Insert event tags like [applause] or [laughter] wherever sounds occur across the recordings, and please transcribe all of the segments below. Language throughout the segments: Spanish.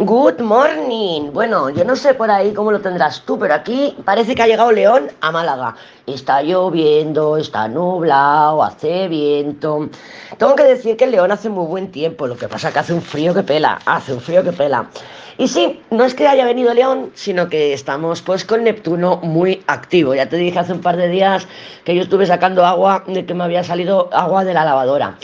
Good morning. Bueno, yo no sé por ahí cómo lo tendrás tú, pero aquí parece que ha llegado León a Málaga. Está lloviendo, está nublado, hace viento. Tengo que decir que León hace muy buen tiempo, lo que pasa que hace un frío que pela, hace un frío que pela. Y sí, no es que haya venido León, sino que estamos pues con Neptuno muy activo. Ya te dije hace un par de días que yo estuve sacando agua de que me había salido agua de la lavadora.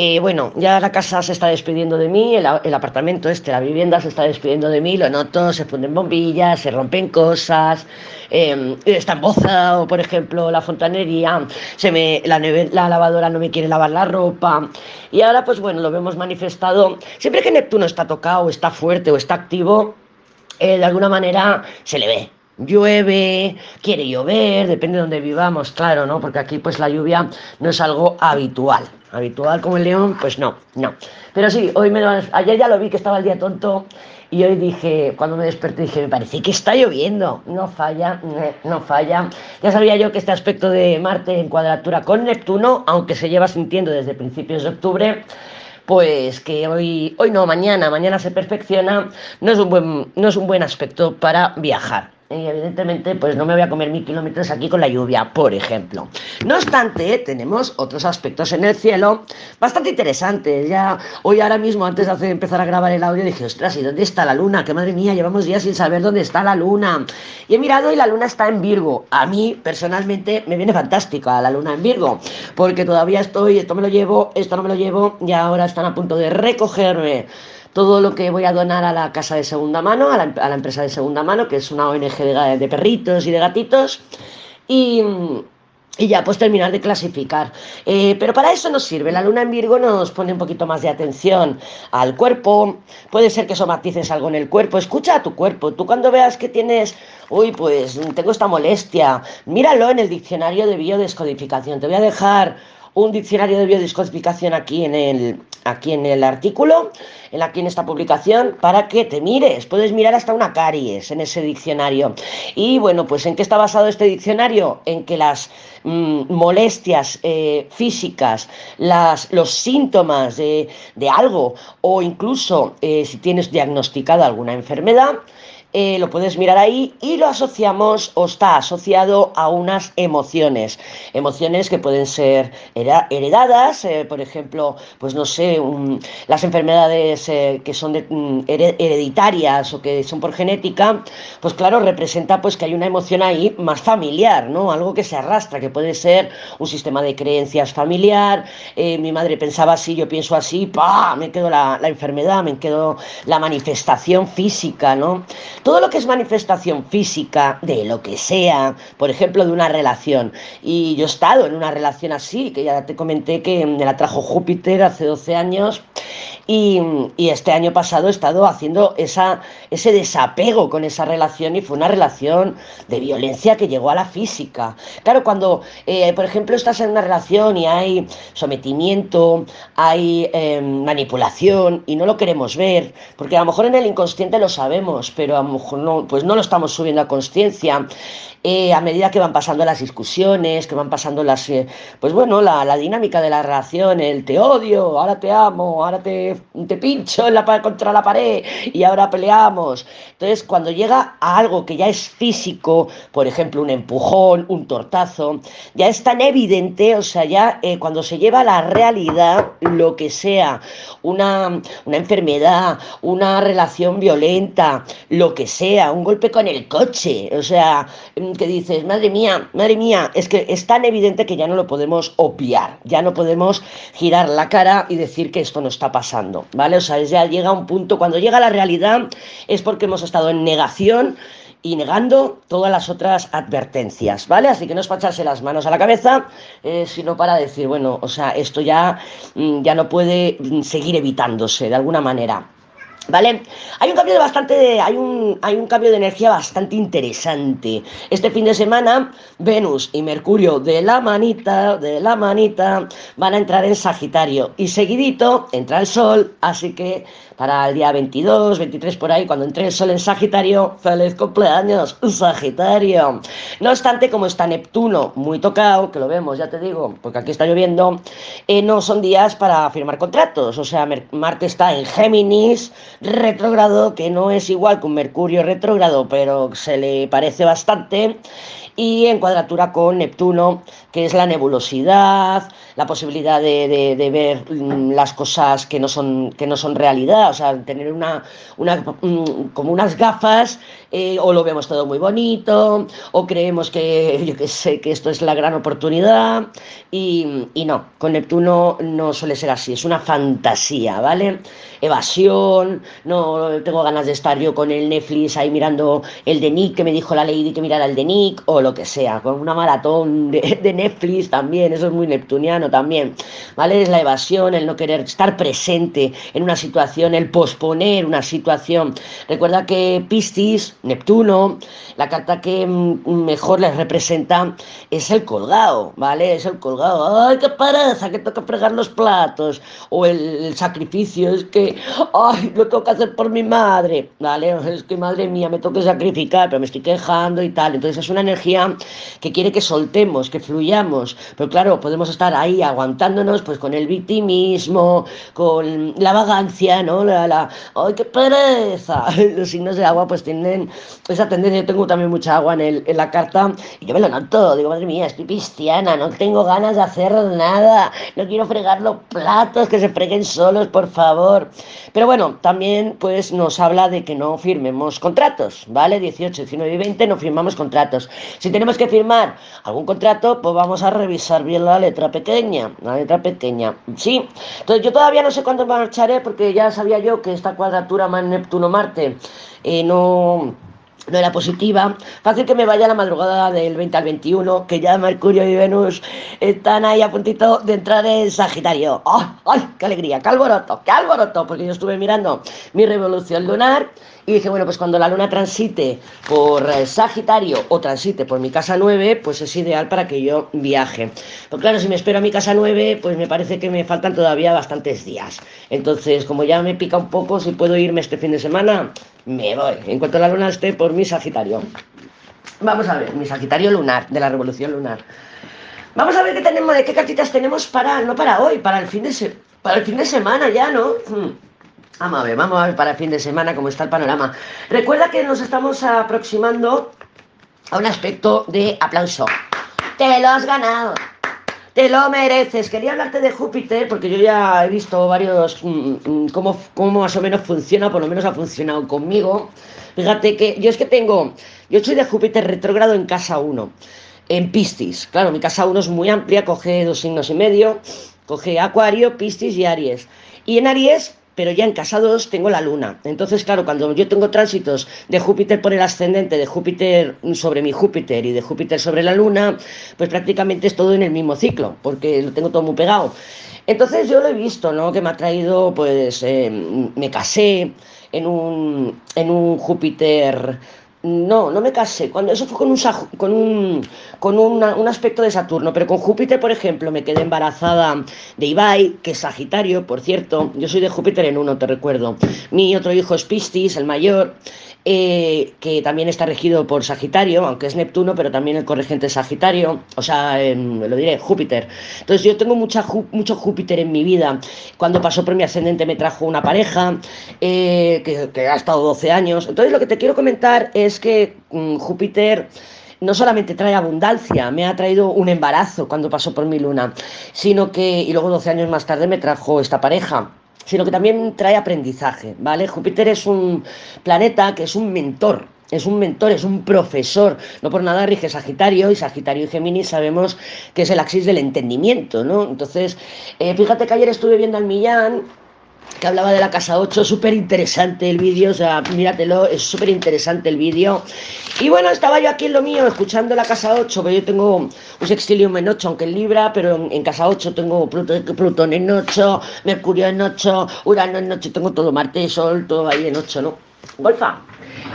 Y bueno, ya la casa se está despidiendo de mí, el, apartamento este, la vivienda se está despidiendo de mí, lo noto, se ponen bombillas, se rompen cosas, eh, está embozado, por ejemplo, la fontanería, se me, la, la lavadora no me quiere lavar la ropa. Y ahora, pues bueno, lo vemos manifestado. Siempre que Neptuno está tocado, está fuerte o está activo, eh, de alguna manera se le ve, llueve, quiere llover, depende de donde vivamos, claro, ¿no? Porque aquí pues la lluvia no es algo habitual. Habitual como el león, pues no, no. Pero sí, hoy me ayer ya lo vi que estaba el día tonto y hoy dije, cuando me desperté dije, me parece que está lloviendo. No falla, no falla. Ya sabía yo que este aspecto de Marte en cuadratura con Neptuno, aunque se lleva sintiendo desde principios de octubre, pues que hoy, hoy no, mañana, mañana se perfecciona, no es un no es un buen aspecto para viajar y evidentemente pues no me voy a comer mil kilómetros aquí con la lluvia, por ejemplo. No obstante, tenemos otros aspectos en el cielo bastante interesantes. Ya hoy ahora mismo, antes de empezar a grabar el audio, dije, ostras, ¿y dónde está la luna? Que madre mía, llevamos días sin saber dónde está la luna. Y he mirado y la luna está en Virgo. A mí, personalmente, me viene fantástica la luna en Virgo, porque todavía estoy, esto me lo llevo, esto no me lo llevo, y ahora están a punto de recogerme todo lo que voy a donar a la casa de segunda mano, a la, empresa de segunda mano, que es una ONG de, perritos y de gatitos, y, ya pues terminar de clasificar. Eh, pero para eso nos sirve. La luna en Virgo nos pone un poquito más de atención al cuerpo. Puede ser que somatices algo en el cuerpo. Escucha a tu cuerpo. Tú cuando veas que tienes, uy, pues tengo esta molestia, míralo en el diccionario de biodescodificación. Te voy a dejar un diccionario de biodescodificación aquí en el, aquí en el artículo, en aquí en esta publicación, para que te mires. Puedes mirar hasta una caries en ese diccionario. Y bueno, pues ¿en qué está basado este diccionario? En que las mm, molestias eh, físicas, las, los síntomas de, algo o incluso eh, si tienes diagnosticada alguna enfermedad, eh, lo puedes mirar ahí y lo asociamos o está asociado a unas emociones. Emociones que pueden ser heredadas, eh, por ejemplo, pues no sé, las enfermedades eh, que son mm, hereditarias o que son por genética, pues claro, representa pues que hay una emoción ahí más familiar, ¿no? Algo que se arrastra, que puede ser un sistema de creencias familiar, mi madre pensaba así, yo pienso así, ¡pah! Me quedo la, la enfermedad, me quedo la manifestación física, ¿no? Todo lo que es manifestación física de lo que sea, por ejemplo, de una relación. Y yo he estado en una relación así, que ya te comenté que me la trajo Júpiter hace 12 años. Y, este año pasado he estado haciendo esa, ese desapego con esa relación y fue una relación de violencia que llegó a la física. Claro, cuando, eh, por ejemplo, estás en una relación y hay sometimiento, hay em, manipulación y no lo queremos ver, porque a lo mejor en el inconsciente lo sabemos, pero a lo mejor no, pues no lo estamos subiendo a conciencia. Eh, a medida que van pasando las discusiones, que van pasando las, eh, pues bueno, la, dinámica de la relación, el te odio, ahora te amo, ahora te, te pincho en la, contra la pared y ahora peleamos. Entonces, cuando llega a algo que ya es físico, por ejemplo, un empujón, un tortazo, ya es tan evidente, o sea, ya eh, cuando se lleva a la realidad lo que sea, una, una enfermedad, una relación violenta, lo que sea, un golpe con el coche, o sea, que dices, madre mía, madre mía, es que es tan evidente que ya no lo podemos obviar, ya no podemos girar la cara y decir que esto no está pasando, ¿vale? O sea, ya llega un punto, cuando llega la realidad es porque hemos estado en negación y negando todas las otras advertencias, ¿vale? Así que no es para echarse las manos a la cabeza, eh, sino para decir, bueno, o sea, esto ya, mm, ya no puede mm, seguir evitándose de alguna manera. ¿Vale? Hay un cambio de bastante, hay un, hay un cambio de energía bastante interesante. Este fin de semana, Venus y Mercurio de la manita, de la manita, van a entrar en Sagitario. Y seguidito entra el Sol, así que para el día 22, 23 por ahí, cuando entre el Sol en Sagitario, feliz cumpleaños, Sagitario. No obstante, como está Neptuno muy tocado, que lo vemos, ya te digo, porque aquí está lloviendo, eh, no son días para firmar contratos. O sea, Marte está en Géminis, retrógrado, que no es igual que un Mercurio retrógrado, pero se le parece bastante, y en cuadratura con Neptuno, que es la nebulosidad, la posibilidad de, ver mm, las cosas que no son, que no son realidad, o sea, tener una, una mm, como unas gafas, eh, o lo vemos todo muy bonito, o creemos que, [laughs] yo que sé, que esto es la gran oportunidad, y, y no, con Neptuno no suele ser así, es una fantasía, ¿vale? Evasión, no tengo ganas de estar yo con el Netflix ahí mirando el de Nick, que me dijo la Lady que mirara el de Nick, o lo que sea, con una maratón de, [laughs] de Netflix también, eso es muy neptuniano también, ¿vale? Es la evasión, el no querer estar presente en una situación, el posponer una situación. Recuerda que Piscis, Neptuno, la carta que mejor les representa es el colgado, ¿vale? Es el colgado. ¡Ay, qué pereza! Que toca fregar los platos. O el, sacrificio, es que, ¡ay, lo tengo que hacer por mi madre! ¿Vale? Es que, madre mía, me toca sacrificar, pero me estoy quejando y tal. Entonces es una energía que quiere que soltemos, que fluyamos. Pero claro, podemos estar ahí aguantándonos pues con el victimismo, con la vagancia, ¿no? La, la ¡ay, qué pereza! [laughs] Los signos de agua pues tienen esa tendencia. Yo tengo también mucha agua en, el, en la carta y yo me lo noto. Digo, madre mía, estoy cristiana, no tengo ganas de hacer nada, no quiero fregar los platos, que se freguen solos, por favor. Pero bueno, también pues nos habla de que no firmemos contratos, ¿vale? 18, 19 y 20 no firmamos contratos. Si tenemos que firmar algún contrato, pues vamos a revisar bien la letra pequeña, la letra pequeña, ¿sí? Entonces yo todavía no sé cuándo marcharé porque ya sabía yo que esta cuadratura más Neptuno-Marte eh, no no era positiva, fácil que me vaya la madrugada del 20 al 21, que ya Mercurio y Venus están ahí a puntito de entrar en Sagitario. ¡Ay, qué alegría! ¡Qué alboroto! ¡Qué alboroto! Porque yo estuve mirando mi revolución lunar y dije, bueno, pues cuando la luna transite por eh, Sagitario o transite por mi casa 9, pues es ideal para que yo viaje. Pero claro, si me espero a mi casa 9, pues me parece que me faltan todavía bastantes días. Entonces, como ya me pica un poco, si puedo irme este fin de semana, me voy. En cuanto la luna esté por mi Sagitario. Vamos a ver, mi Sagitario lunar, de la revolución lunar. Vamos a ver qué tenemos, qué cartitas tenemos para, no para hoy, para el fin de, para el fin de semana ya, ¿no? Hmm. Vamos a ver, vamos a ver para el fin de semana cómo está el panorama. Recuerda que nos estamos aproximando a un aspecto de aplauso. Te lo has ganado. Te lo mereces. Quería hablarte de Júpiter porque yo ya he visto varios mm, mm, cómo, cómo más o menos funciona, por lo menos ha funcionado conmigo. Fíjate que yo es que tengo, yo soy de Júpiter retrógrado en casa 1, en Piscis. Claro, mi casa 1 es muy amplia, coge dos signos y medio, coge Acuario, Piscis y Aries. Y en Aries pero ya en casa 2 tengo la luna. Entonces, claro, cuando yo tengo tránsitos de Júpiter por el ascendente, de Júpiter sobre mi Júpiter y de Júpiter sobre la luna, pues prácticamente es todo en el mismo ciclo, porque lo tengo todo muy pegado. Entonces yo lo he visto, ¿no? Que me ha traído, pues, eh, me casé en un, en un Júpiter no, no me casé. Cuando eso fue con un con un con un aspecto de Saturno, pero con Júpiter, por ejemplo, me quedé embarazada de Ibai, que es Sagitario, por cierto. Yo soy de Júpiter en uno, te recuerdo. Mi otro hijo es Piscis, el mayor. Eh, que también está regido por Sagitario, aunque es Neptuno, pero también el corregente Sagitario, o sea, lo diré, Júpiter. Entonces yo tengo mucho Júpiter en mi vida. Cuando pasó por mi ascendente me trajo una pareja eh, que, ha estado 12 años. Entonces lo que te quiero comentar es que mm, Júpiter no solamente trae abundancia, me ha traído un embarazo cuando pasó por mi luna, sino que, y luego 12 años más tarde me trajo esta pareja sino que también trae aprendizaje, ¿vale? Júpiter es un planeta que es un mentor, es un mentor, es un profesor. No por nada rige Sagitario y Sagitario y Géminis sabemos que es el axis del entendimiento, ¿no? Entonces, eh, fíjate que ayer estuve viendo al Millán que hablaba de la casa 8, súper interesante el vídeo, o sea, míratelo, es súper interesante el vídeo. Y bueno, estaba yo aquí en lo mío, escuchando la casa 8, pero yo tengo un sextilio en 8, aunque en Libra, pero en, casa 8 tengo Plutón, en 8, Mercurio en 8, Urano en 8, tengo todo, Marte, Sol, todo ahí en 8, ¿no? Golfa.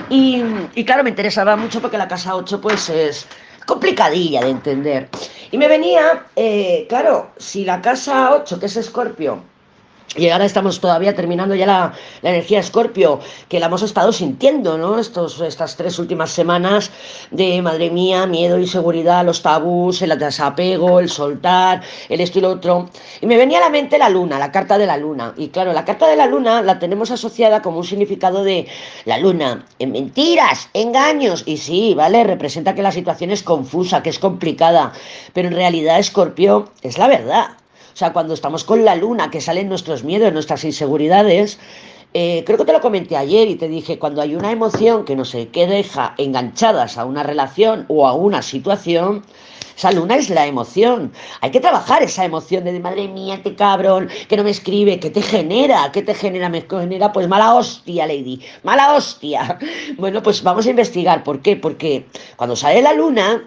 Y, y claro, me interesaba mucho porque la casa 8 pues es complicadilla de entender. Y me venía, eh, claro, si la casa 8, que es Escorpio, y ahora estamos todavía terminando ya la, la energía Escorpio, que la hemos estado sintiendo, ¿no? Estos, estas tres últimas semanas de, madre mía, miedo, inseguridad, los tabús, el desapego, el soltar, el esto y lo otro. Y me venía a la mente la luna, la carta de la luna. Y claro, la carta de la luna la tenemos asociada como un significado de la luna, en mentiras, engaños. Y sí, ¿vale? Representa que la situación es confusa, que es complicada. Pero en realidad Escorpio es la verdad. O sea, cuando estamos con la luna, que salen nuestros miedos, nuestras inseguridades, eh, creo que te lo comenté ayer y te dije, cuando hay una emoción que no sé qué deja enganchadas a una relación o a una situación, esa luna es la emoción. Hay que trabajar esa emoción de madre mía, qué cabrón, que no me escribe, que te genera, que te genera, me genera, pues mala hostia, Lady, mala hostia. [laughs] Bueno, pues vamos a investigar. ¿Por qué? Porque cuando sale la luna,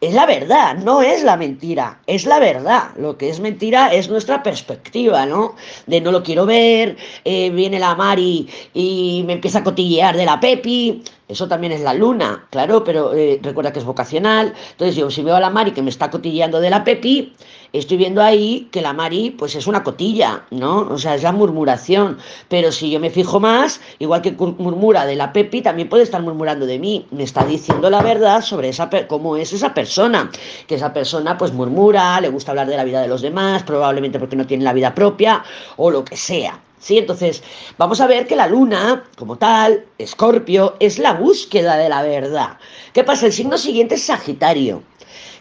es la verdad, no es la mentira, es la verdad. Lo que es mentira es nuestra perspectiva, ¿no? De no lo quiero ver, eh, viene la Mari y me empieza a cotillear de la Pepi, eso también es la luna, claro, pero eh, recuerda que es vocacional. Entonces yo si veo a la Mari que me está cotilleando de la Pepi, estoy viendo ahí que la Mari pues es una cotilla, ¿no? O sea, es la murmuración. Pero si yo me fijo más, igual que murmura de la Pepi, también puede estar murmurando de mí. Me está diciendo la verdad sobre esa cómo es esa persona. Que esa persona pues murmura, le gusta hablar de la vida de los demás, probablemente porque no tiene la vida propia o lo que sea. ¿Sí? Entonces, vamos a ver que la luna, como tal, Escorpio, es la búsqueda de la verdad. ¿Qué pasa? El signo siguiente es Sagitario,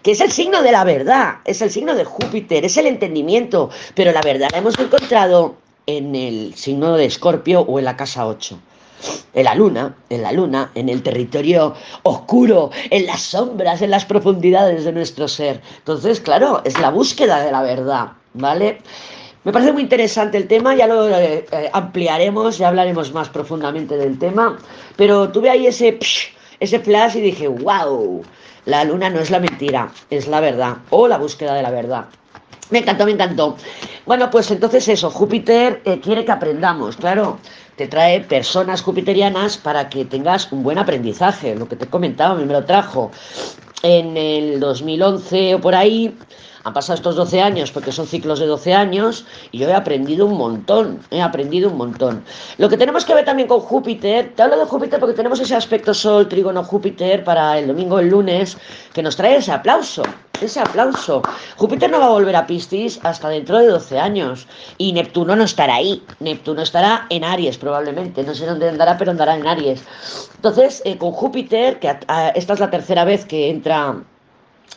que es el signo de la verdad, es el signo de Júpiter, es el entendimiento, pero la verdad la hemos encontrado en el signo de Escorpio o en la casa 8. En la luna, en la luna, en el territorio oscuro, en las sombras, en las profundidades de nuestro ser. Entonces, claro, es la búsqueda de la verdad, ¿vale? Me parece muy interesante el tema, ya lo eh, eh, ampliaremos, ya hablaremos más profundamente del tema, pero tuve ahí ese, ese flash y dije, wow, la luna no es la mentira, es la verdad, o la búsqueda de la verdad. Me encantó, me encantó. Bueno, pues entonces eso, Júpiter eh, quiere que aprendamos, claro, te trae personas jupiterianas para que tengas un buen aprendizaje, lo que te comentaba, me lo trajo en el 2011 o por ahí, han pasado estos 12 años porque son ciclos de 12 años y yo he aprendido un montón, he aprendido un montón. Lo que tenemos que ver también con Júpiter, te hablo de Júpiter porque tenemos ese aspecto Sol, Trígono, Júpiter para el domingo, el lunes, que nos trae ese aplauso, ese aplauso. Júpiter no va a volver a Piscis hasta dentro de 12 años y Neptuno no estará ahí, Neptuno estará en Aries probablemente, no sé dónde andará, pero andará en Aries. Entonces, eh, con Júpiter, que esta es la tercera vez que entra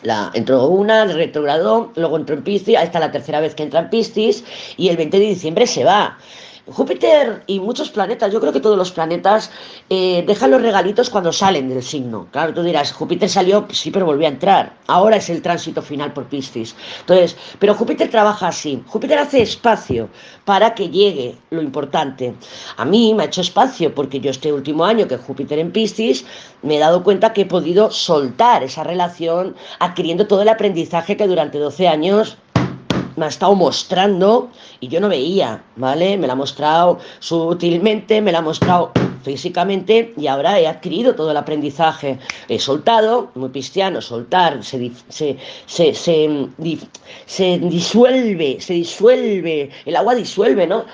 la, entró una, retrogradó, luego entró en Piscis, esta es la tercera vez que entra en Piscis y el 20 de diciembre se va. Júpiter y muchos planetas, yo creo que todos los planetas eh, dejan los regalitos cuando salen del signo. Claro, tú dirás, Júpiter salió, sí, pero volvió a entrar. Ahora es el tránsito final por Piscis. Entonces, pero Júpiter trabaja así. Júpiter hace espacio para que llegue lo importante. A mí me ha hecho espacio porque yo este último año que Júpiter en Piscis me he dado cuenta que he podido soltar esa relación adquiriendo todo el aprendizaje que durante 12 años me ha estado mostrando y yo no veía, ¿vale? Me la ha mostrado sutilmente, me la ha mostrado físicamente y ahora he adquirido todo el aprendizaje. He soltado, muy cristiano, soltar, se, se, se, se, disuelve, se disuelve, el agua disuelve, ¿no?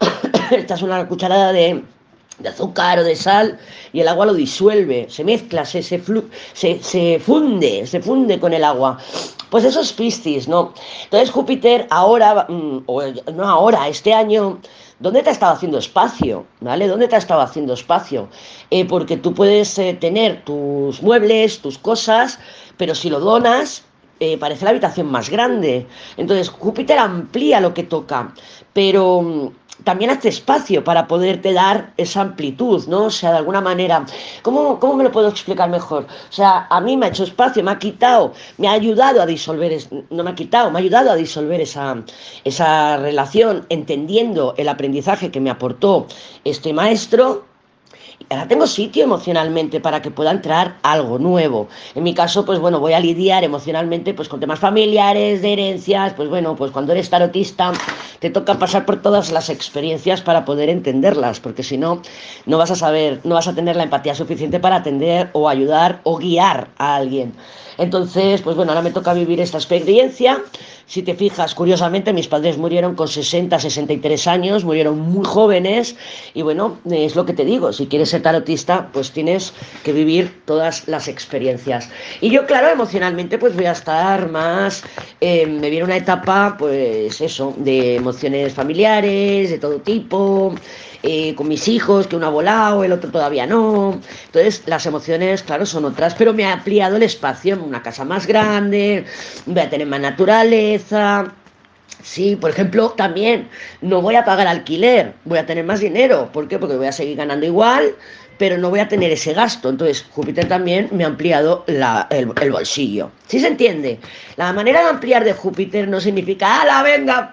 [coughs] Esta es una cucharada de, de azúcar o de sal y el agua lo disuelve, se mezcla, se, se, se, funde, se funde con el agua. Pues eso es Piscis, ¿no? Entonces Júpiter ahora, mm, o no ahora, este año, ¿dónde te ha estado haciendo espacio? ¿Vale? ¿Dónde te ha estado haciendo espacio? Eh, porque tú puedes eh, tener tus muebles, tus cosas, pero si lo donas, eh, parece la habitación más grande. Entonces Júpiter amplía lo que toca, pero mm, también hace espacio para poderte dar esa amplitud, ¿no? O sea, de alguna manera, ¿cómo, ¿cómo, me lo puedo explicar mejor? O sea, a mí me ha hecho espacio, me ha quitado, me ha ayudado a disolver, no me ha quitado, me ha ayudado a disolver esa, esa relación, entendiendo el aprendizaje que me aportó este maestro ahora tengo sitio emocionalmente para que pueda entrar algo nuevo. En mi caso, pues bueno, voy a lidiar emocionalmente pues con temas familiares, de herencias, pues bueno, pues cuando eres tarotista te toca pasar por todas las experiencias para poder entenderlas, porque si no, no vas a saber, no vas a tener la empatía suficiente para atender o ayudar o guiar a alguien. Entonces, pues bueno, ahora me toca vivir esta experiencia Si te fijas, curiosamente, mis padres murieron con 60, 63 años, murieron muy jóvenes y bueno, es lo que te digo, si quieres ser tarotista, pues tienes que vivir todas las experiencias. Y yo, claro, emocionalmente pues voy a estar más, eh, me viene una etapa, pues eso, de emociones familiares, de todo tipo. Eh, con mis hijos, que uno ha volado, el otro todavía no. Entonces, las emociones, claro, son otras, pero me ha ampliado el espacio, una casa más grande, voy a tener más naturaleza. Sí, por ejemplo, también no voy a pagar alquiler, voy a tener más dinero. ¿Por qué? Porque voy a seguir ganando igual, pero no voy a tener ese gasto. Entonces, Júpiter también me ha ampliado el, bolsillo. ¿Sí se entiende? La manera de ampliar de Júpiter no significa, ¡ala, venga!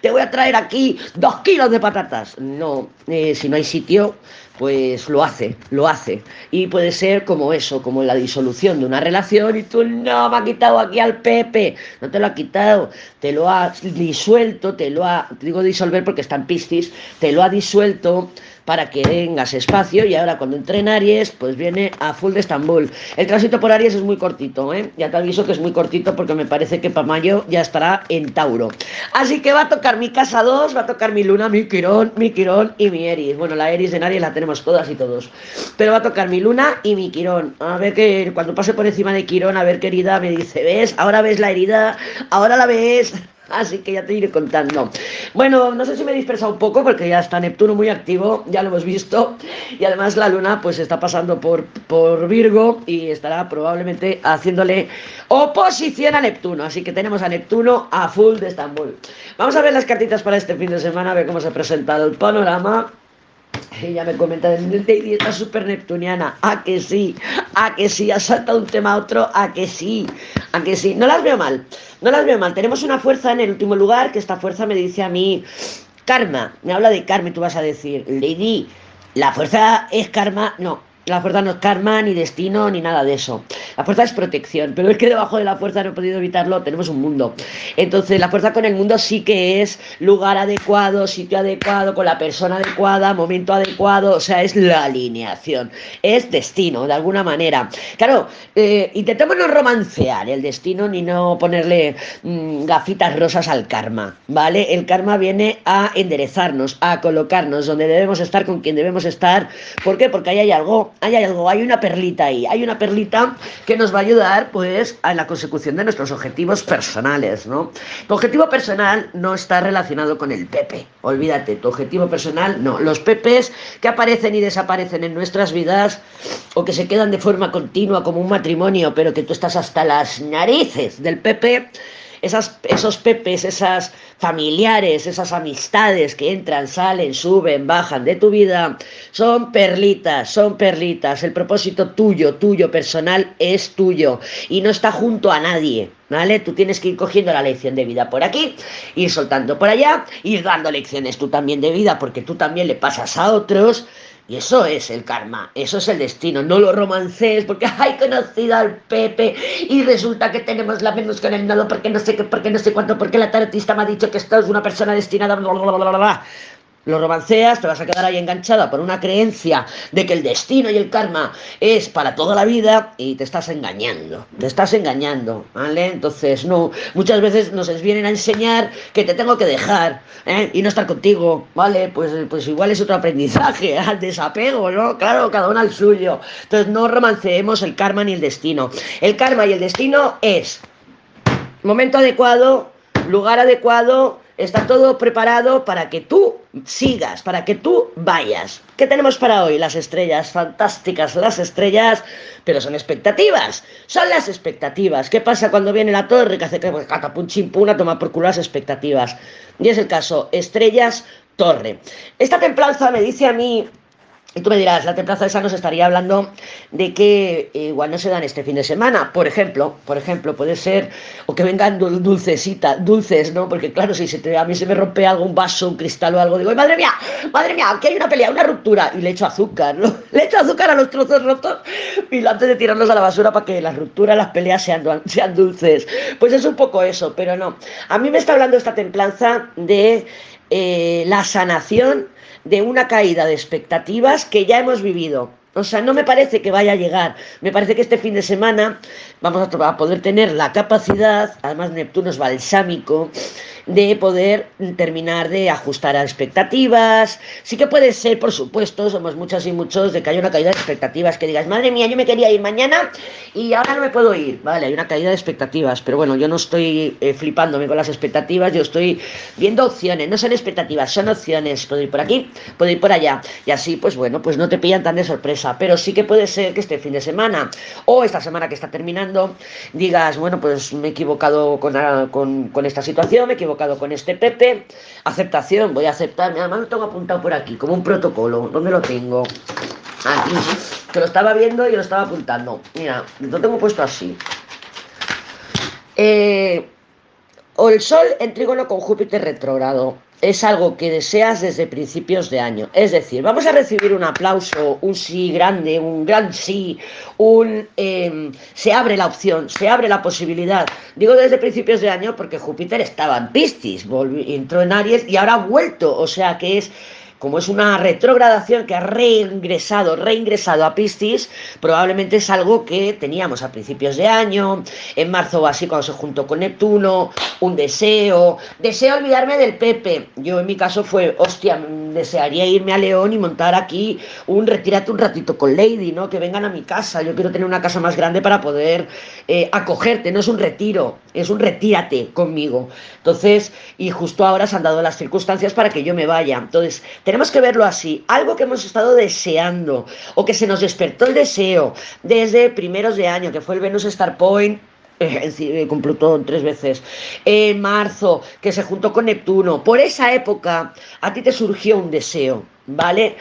Te voy a traer aquí dos kilos de patatas. No, eh, si no hay sitio, pues lo hace, lo hace. Y puede ser como eso, como la disolución de una relación y tú no me ha quitado aquí al Pepe, no te lo ha quitado, te lo ha disuelto, te lo ha, digo disolver porque está en Piscis, te lo ha disuelto para que tengas espacio y ahora cuando entre en Aries, pues viene a full de Estambul. El tránsito por Aries es muy cortito, ¿eh? Ya te aviso que es muy cortito porque me parece que para mayo ya estará en Tauro. Así que va a tocar mi casa 2, va a tocar mi luna, mi quirón, mi quirón y mi Eris. Bueno, la Eris en Aries la tenemos todas y todos. Pero va a tocar mi luna y mi quirón. A ver que cuando pase por encima de quirón, a ver qué herida me dice, ¿ves? Ahora ves la herida, ahora la ves. Así que ya te iré contando. Bueno, no sé si me he dispersado un poco porque ya está Neptuno muy activo, ya lo hemos visto. Y además la luna pues está pasando por, por Virgo y estará probablemente haciéndole oposición a Neptuno. Así que tenemos a Neptuno a full de Estambul. Vamos a ver las cartitas para este fin de semana, a ver cómo se ha presentado el panorama. Ella me comenta, Lady está súper neptuniana. ¿A que sí? ¿A que sí? Ha saltado un tema a otro. ¿A que sí? ¿A que sí? No las veo mal. No las veo mal. Tenemos una fuerza en el último lugar, que esta fuerza me dice a mí, karma. Me habla de karma y tú vas a decir, Lady, ¿la fuerza es karma? No, la fuerza no es karma, ni destino, ni nada de eso. La fuerza es protección, pero es que debajo de la fuerza no he podido evitarlo, tenemos un mundo. Entonces, la fuerza con el mundo sí que es lugar adecuado, sitio adecuado, con la persona adecuada, momento adecuado, o sea, es la alineación, es destino, de alguna manera. Claro, eh, intentemos no romancear el destino ni no ponerle mm, gafitas rosas al karma, ¿vale? El karma viene a enderezarnos, a colocarnos donde debemos estar, con quien debemos estar. ¿Por qué? Porque ahí hay algo hay algo, hay una perlita ahí, hay una perlita que nos va a ayudar pues a la consecución de nuestros objetivos personales, ¿no? Tu objetivo personal no está relacionado con el Pepe, olvídate, tu objetivo personal no. Los Pepes que aparecen y desaparecen en nuestras vidas o que se quedan de forma continua como un matrimonio, pero que tú estás hasta las narices del Pepe, esas, esos pepes, esas familiares, esas amistades que entran, salen, suben, bajan de tu vida, son perlitas, son perlitas. El propósito tuyo, tuyo, personal, es tuyo y no está junto a nadie. ¿Vale? Tú tienes que ir cogiendo la lección de vida por aquí, ir soltando por allá, ir dando lecciones tú también de vida, porque tú también le pasas a otros, y eso es el karma, eso es el destino. No lo romancees porque hay conocido al Pepe y resulta que tenemos la menos con el nodo porque no sé qué, porque no sé cuánto, porque la tarotista me ha dicho que esto es una persona destinada. Bla, bla, bla, lo romanceas, te vas a quedar ahí enganchada por una creencia de que el destino y el karma es para toda la vida y te estás engañando, te estás engañando, ¿vale? Entonces, no, muchas veces nos vienen a enseñar que te tengo que dejar ¿eh? y no estar contigo, ¿vale? Pues, pues igual es otro aprendizaje, [laughs] al desapego, ¿no? Claro, cada uno al suyo. Entonces, no romanceemos el karma ni el destino. El karma y el destino es momento adecuado, lugar adecuado, Está todo preparado para que tú sigas, para que tú vayas. ¿Qué tenemos para hoy? Las estrellas, fantásticas las estrellas, pero son expectativas. Son las expectativas. ¿Qué pasa cuando viene la torre que hace que catapum chimpuna toma por culo las expectativas? Y es el caso, estrellas, torre. Esta templanza me dice a mí y tú me dirás, la templanza esa nos estaría hablando de que igual no se dan este fin de semana. Por ejemplo, por ejemplo, puede ser, o que vengan dulcesitas, dulces, ¿no? Porque claro, si se te, a mí se me rompe algo, un vaso, un cristal o algo, digo, madre mía, madre mía, aquí hay una pelea, una ruptura. Y le echo azúcar, ¿no? [laughs] Le echo azúcar a los trozos rotos y antes de tirarlos a la basura para que las rupturas, las peleas sean, sean dulces. Pues es un poco eso, pero no. A mí me está hablando esta templanza de eh, la sanación de una caída de expectativas que ya hemos vivido. O sea, no me parece que vaya a llegar. Me parece que este fin de semana vamos a poder tener la capacidad, además Neptuno es balsámico, de poder terminar de ajustar a expectativas. Sí que puede ser, por supuesto, somos muchas y muchos, de que haya una caída de expectativas, que digas, madre mía, yo me quería ir mañana y ahora no me puedo ir. Vale, hay una caída de expectativas, pero bueno, yo no estoy eh, flipándome con las expectativas, yo estoy viendo opciones, no son expectativas, son opciones. Puedo ir por aquí, puedo ir por allá. Y así, pues bueno, pues no te pillan tan de sorpresa, pero sí que puede ser que este fin de semana o esta semana que está terminando, digas, bueno, pues me he equivocado con, con, con esta situación, me he equivocado con este Pepe. Aceptación, voy a aceptar. Además lo tengo apuntado por aquí, como un protocolo. ¿Dónde lo tengo? Aquí. Que lo estaba viendo y lo estaba apuntando. Mira, lo tengo puesto así. Eh, o el Sol en trígono con Júpiter retrógrado es algo que deseas desde principios de año. Es decir, vamos a recibir un aplauso, un sí grande, un gran sí, un em, se abre la opción, se abre la posibilidad. Digo desde principios de año porque Júpiter estaba en Piscis, entró en Aries y ahora ha vuelto, o sea que es como es una retrogradación que ha reingresado, reingresado a Piscis, probablemente es algo que teníamos a principios de año, en marzo o así cuando se juntó con Neptuno, un deseo, deseo olvidarme del Pepe. Yo en mi caso fue, hostia, desearía irme a León y montar aquí un retírate un ratito con Lady, ¿no? Que vengan a mi casa, yo quiero tener una casa más grande para poder eh, acogerte, no es un retiro, es un retírate conmigo. Entonces, y justo ahora se han dado las circunstancias para que yo me vaya. Entonces, tenemos que verlo así, algo que hemos estado deseando o que se nos despertó el deseo desde primeros de año, que fue el Venus Star Point eh, eh, con Plutón tres veces, en marzo, que se juntó con Neptuno, por esa época a ti te surgió un deseo, ¿vale?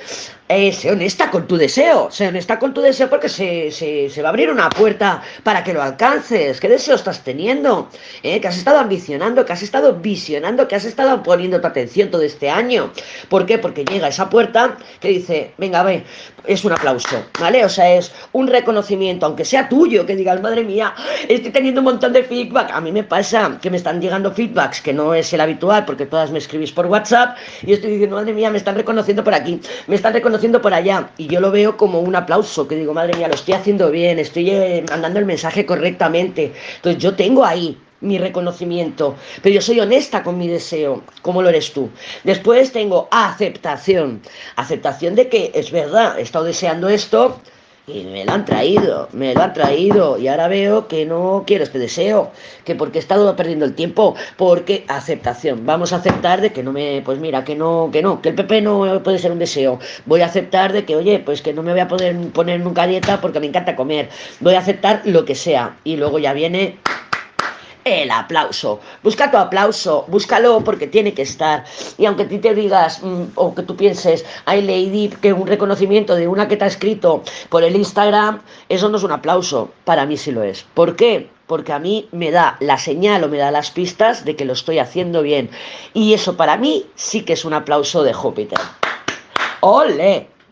Eh, sé honesta con tu deseo, sé honesta con tu deseo porque se, se, va a abrir una puerta para que lo alcances. ¿Qué deseo estás teniendo? ¿Eh? Que has estado ambicionando, que has estado visionando, que has estado poniendo tu atención todo este año. ¿Por qué? Porque llega esa puerta que dice, venga, ve, es un aplauso, ¿vale? O sea, es un reconocimiento, aunque sea tuyo, que digas, madre mía, estoy teniendo un montón de feedback. A mí me pasa que me están llegando feedbacks que no es el habitual porque todas me escribís por WhatsApp y estoy diciendo, madre mía, me están reconociendo por aquí, me están reconociendo por allá y yo lo veo como un aplauso, que digo, madre mía, lo estoy haciendo bien, estoy eh, mandando el mensaje correctamente. Entonces yo tengo ahí mi reconocimiento, pero yo soy honesta con mi deseo, como lo eres tú. Después tengo aceptación, aceptación de que es verdad, he estado deseando esto, y me lo han traído, me lo han traído y ahora veo que no quiero este deseo, que porque he estado perdiendo el tiempo, porque aceptación, vamos a aceptar de que no me, pues mira, que no, que no, que el PP no puede ser un deseo, voy a aceptar de que, oye, pues que no me voy a poder poner nunca dieta porque me encanta comer, voy a aceptar lo que sea. Y luego ya viene el aplauso. Busca tu aplauso, búscalo porque tiene que estar. Y aunque ti te digas, mm, o que tú pienses, ay Lady, que un reconocimiento de una que te ha escrito por el Instagram, eso no es un aplauso. Para mí sí lo es. ¿Por qué? Porque a mí me da la señal o me da las pistas de que lo estoy haciendo bien. Y eso para mí sí que es un aplauso de Júpiter. ¡Ole!